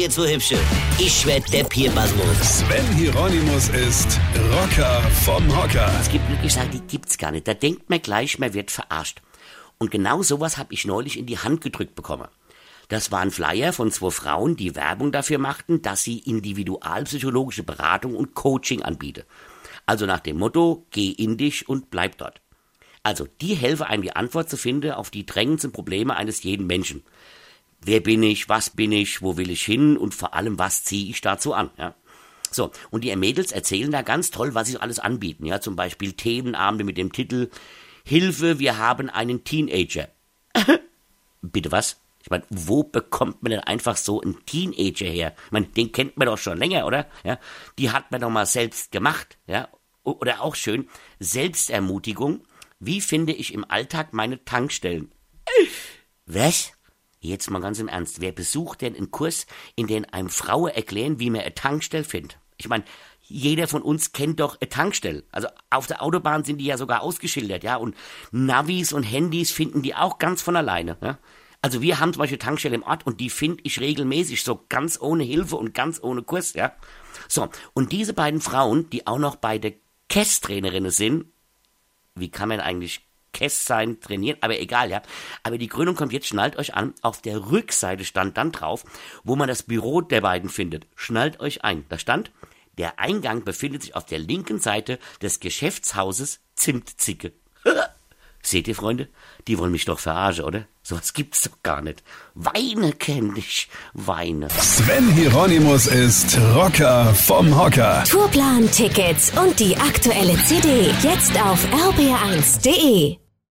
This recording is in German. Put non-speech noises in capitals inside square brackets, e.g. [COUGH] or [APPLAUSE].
jetzt so hübsche. Ich werd der Pierpasmus. Sven Hieronymus ist Rocker vom Hocker. Es gibt wirklich Sachen, die gibt's gar nicht. Da denkt man gleich, man wird verarscht. Und genau sowas habe ich neulich in die Hand gedrückt bekommen. Das war ein Flyer von zwei Frauen, die Werbung dafür machten, dass sie individualpsychologische Beratung und Coaching anbieten. Also nach dem Motto, geh in dich und bleib dort. Also, die helfen einem die Antwort zu finden auf die drängendsten Probleme eines jeden Menschen. Wer bin ich, was bin ich, wo will ich hin und vor allem, was ziehe ich dazu an, ja. So, und die Mädels erzählen da ganz toll, was sie alles anbieten, ja, zum Beispiel Themenabende mit dem Titel Hilfe, wir haben einen Teenager. [LAUGHS] Bitte was? Ich meine, wo bekommt man denn einfach so einen Teenager her? Ich meine, den kennt man doch schon länger, oder? Ja, die hat man doch mal selbst gemacht, ja. Oder auch schön, Selbstermutigung. Wie finde ich im Alltag meine Tankstellen? Was? Jetzt mal ganz im Ernst. Wer besucht denn einen Kurs, in dem einem Frauen erklären, wie man eine Tankstelle findet? Ich meine, jeder von uns kennt doch eine Tankstelle. Also auf der Autobahn sind die ja sogar ausgeschildert, ja. Und Navis und Handys finden die auch ganz von alleine, ja. Also wir haben zum Beispiel Tankstelle im Ort und die finde ich regelmäßig, so ganz ohne Hilfe und ganz ohne Kurs, ja. So, und diese beiden Frauen, die auch noch beide Kess-Trainerinnen sind, wie kann man eigentlich Kess sein, trainieren, aber egal, ja. Aber die Gründung kommt jetzt, schnallt euch an, auf der Rückseite stand dann drauf, wo man das Büro der beiden findet. Schnallt euch ein. Da stand, der Eingang befindet sich auf der linken Seite des Geschäftshauses Zimtzicke. [LAUGHS] Seht ihr, Freunde? Die wollen mich doch verarschen, oder? Sowas gibt's doch gar nicht. Weine kenn ich. Weine. Sven Hieronymus ist Rocker vom Hocker. Tourplan, Tickets und die aktuelle CD jetzt auf rb1.de.